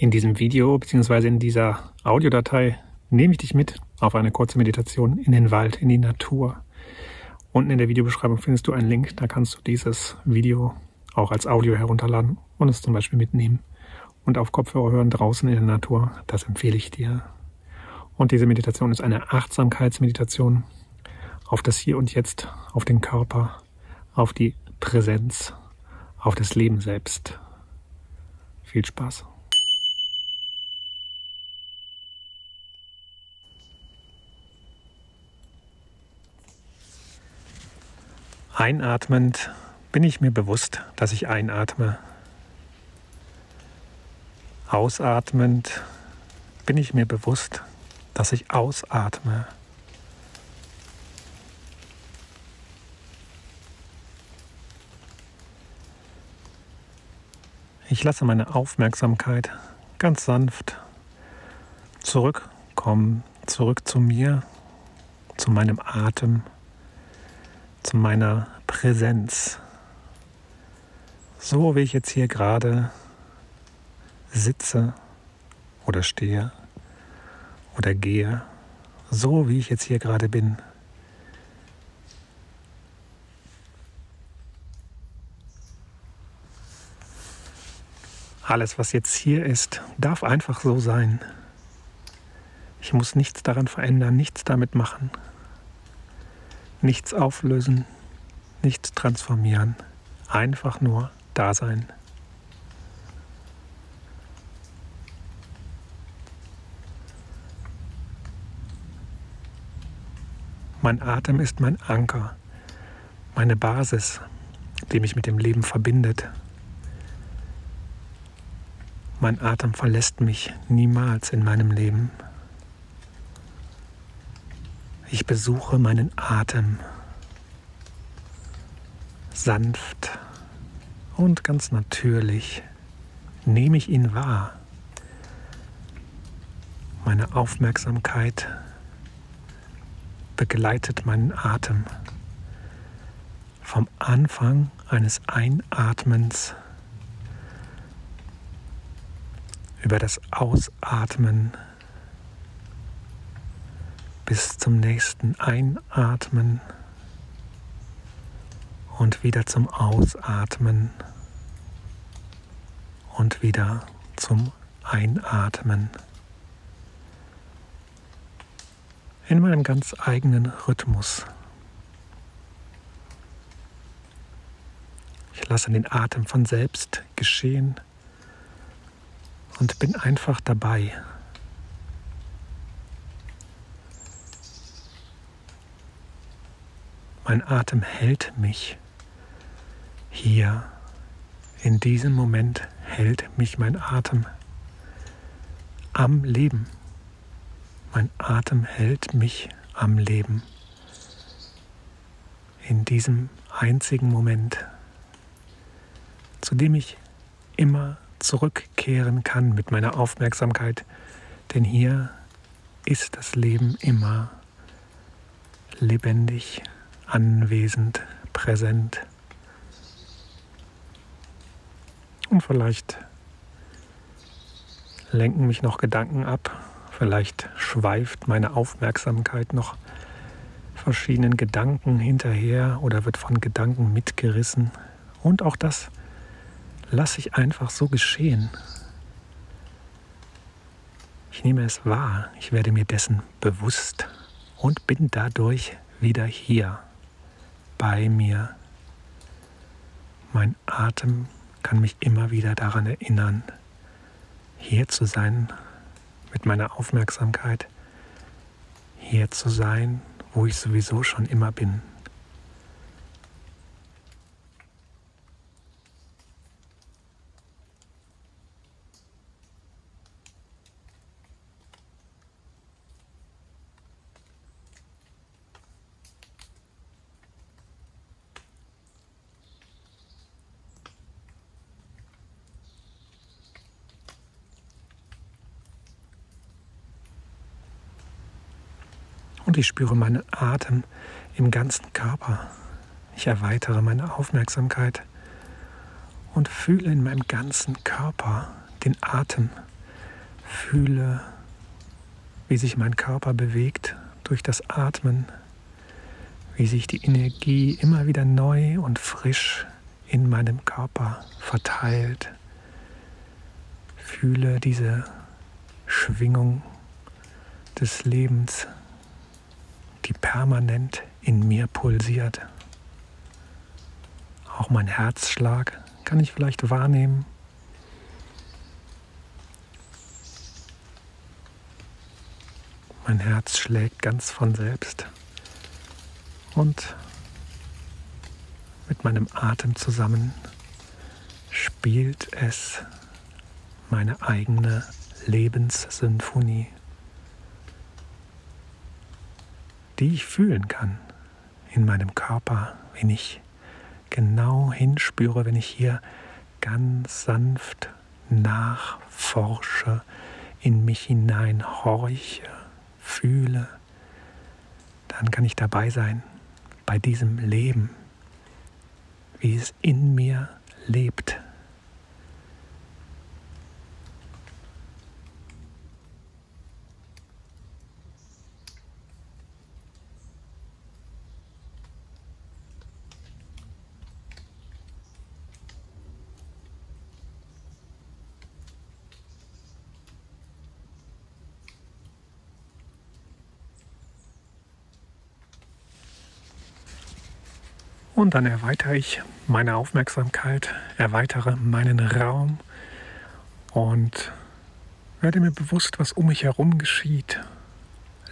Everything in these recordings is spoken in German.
In diesem Video bzw. in dieser Audiodatei nehme ich dich mit auf eine kurze Meditation in den Wald, in die Natur. Unten in der Videobeschreibung findest du einen Link, da kannst du dieses Video auch als Audio herunterladen und es zum Beispiel mitnehmen und auf Kopfhörer hören draußen in der Natur. Das empfehle ich dir. Und diese Meditation ist eine Achtsamkeitsmeditation auf das Hier und Jetzt, auf den Körper, auf die Präsenz, auf das Leben selbst. Viel Spaß. Einatmend bin ich mir bewusst, dass ich einatme. Ausatmend bin ich mir bewusst, dass ich ausatme. Ich lasse meine Aufmerksamkeit ganz sanft zurückkommen, zurück zu mir, zu meinem Atem, zu meiner Präsenz. So wie ich jetzt hier gerade sitze oder stehe oder gehe, so wie ich jetzt hier gerade bin. Alles, was jetzt hier ist, darf einfach so sein. Ich muss nichts daran verändern, nichts damit machen, nichts auflösen, nichts transformieren, einfach nur da sein. Mein Atem ist mein Anker, meine Basis, die mich mit dem Leben verbindet, mein Atem verlässt mich niemals in meinem Leben. Ich besuche meinen Atem sanft und ganz natürlich nehme ich ihn wahr. Meine Aufmerksamkeit begleitet meinen Atem vom Anfang eines Einatmens über das Ausatmen bis zum nächsten Einatmen und wieder zum Ausatmen und wieder zum Einatmen. In meinem ganz eigenen Rhythmus. Ich lasse den Atem von selbst geschehen und bin einfach dabei. Mein Atem hält mich hier. In diesem Moment hält mich mein Atem am Leben. Mein Atem hält mich am Leben. In diesem einzigen Moment, zu dem ich immer zurückkehren kann mit meiner Aufmerksamkeit, denn hier ist das Leben immer lebendig, anwesend, präsent. Und vielleicht lenken mich noch Gedanken ab, vielleicht schweift meine Aufmerksamkeit noch verschiedenen Gedanken hinterher oder wird von Gedanken mitgerissen. Und auch das lasse ich einfach so geschehen. Ich nehme es wahr, ich werde mir dessen bewusst und bin dadurch wieder hier bei mir. Mein Atem kann mich immer wieder daran erinnern, hier zu sein mit meiner Aufmerksamkeit, hier zu sein, wo ich sowieso schon immer bin. Und ich spüre meinen Atem im ganzen Körper. Ich erweitere meine Aufmerksamkeit und fühle in meinem ganzen Körper den Atem, Fühle, wie sich mein Körper bewegt durch das Atmen, wie sich die Energie immer wieder neu und frisch in meinem Körper verteilt. Fühle diese Schwingung des Lebens, die permanent in mir pulsiert. Auch mein Herzschlag kann ich vielleicht wahrnehmen. Mein Herz schlägt ganz von selbst. Und mit meinem Atem zusammen spielt es meine eigene Lebenssymphonie, die ich fühlen kann in meinem Körper, wenn ich genau hinspüre, wenn ich hier ganz sanft nachforsche, in mich hinein horche fühle, dann kann ich dabei sein bei diesem Leben, wie es in mir lebt. Und dann erweitere ich meine Aufmerksamkeit, erweitere meinen Raum und werde mir bewusst, was um mich herum geschieht.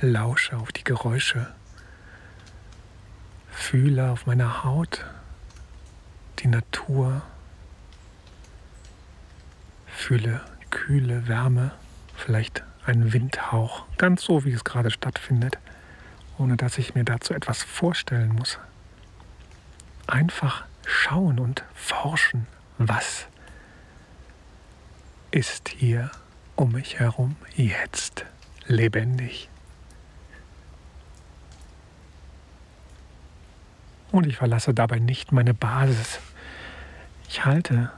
Lausche auf die Geräusche, fühle auf meiner Haut die Natur, fühle kühle Wärme, vielleicht einen Windhauch, ganz so wie es gerade stattfindet, ohne dass ich mir dazu etwas vorstellen muss einfach schauen und forschen, was ist hier um mich herum jetzt lebendig. Und ich verlasse dabei nicht meine Basis. Ich halte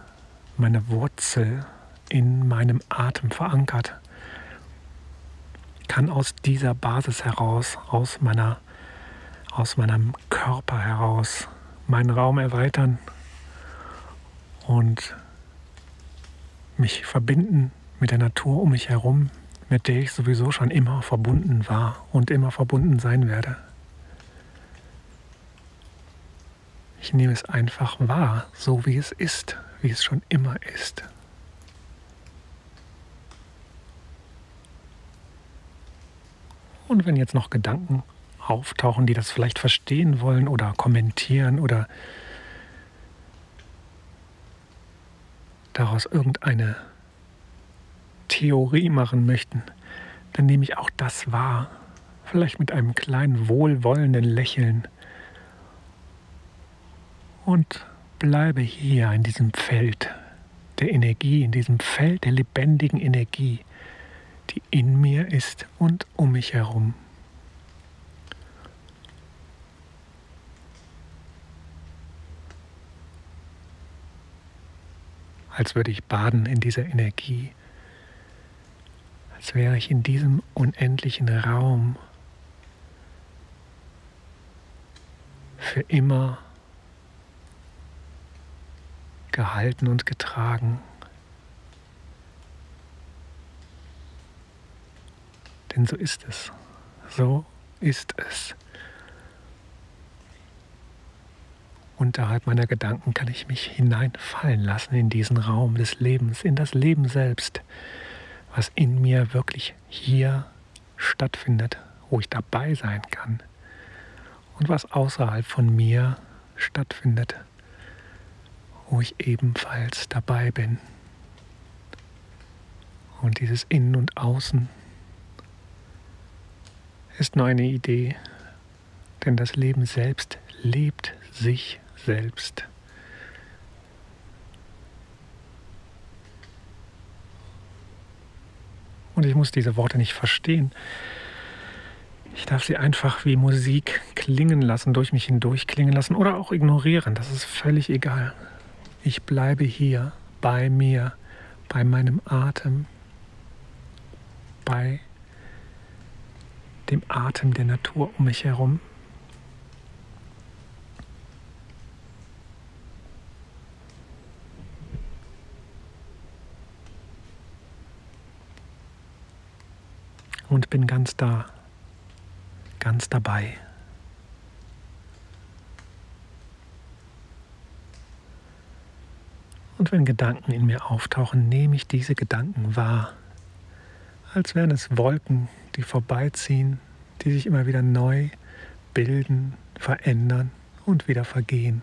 meine Wurzel in meinem Atem verankert, kann aus dieser Basis heraus, aus meiner, aus meinem Körper heraus meinen Raum erweitern und mich verbinden mit der Natur um mich herum, mit der ich sowieso schon immer verbunden war und immer verbunden sein werde. Ich nehme es einfach wahr, so wie es ist, wie es schon immer ist. Und wenn jetzt noch Gedanken auftauchen, die das vielleicht verstehen wollen oder kommentieren oder daraus irgendeine Theorie machen möchten, dann nehme ich auch das wahr, vielleicht mit einem kleinen wohlwollenden Lächeln und bleibe hier in diesem Feld der Energie, in diesem Feld der lebendigen Energie, die in mir ist und um mich herum. Als würde ich baden in dieser Energie, als wäre ich in diesem unendlichen Raum für immer gehalten und getragen. Denn so ist es. So ist es. Unterhalb meiner Gedanken kann ich mich hineinfallen lassen in diesen Raum des Lebens, in das Leben selbst, was in mir wirklich hier stattfindet, wo ich dabei sein kann und was außerhalb von mir stattfindet, wo ich ebenfalls dabei bin. Und dieses Innen und Außen ist nur eine Idee, denn das Leben selbst lebt sich selbst. Und ich muss diese Worte nicht verstehen. Ich darf sie einfach wie Musik klingen lassen, durch mich hindurch klingen lassen oder auch ignorieren. Das ist völlig egal. Ich bleibe hier bei mir, bei meinem Atem, bei dem Atem der Natur um mich herum. Und bin ganz da, ganz dabei. Und wenn Gedanken in mir auftauchen, nehme ich diese Gedanken wahr, als wären es Wolken, die vorbeiziehen, die sich immer wieder neu bilden, verändern und wieder vergehen.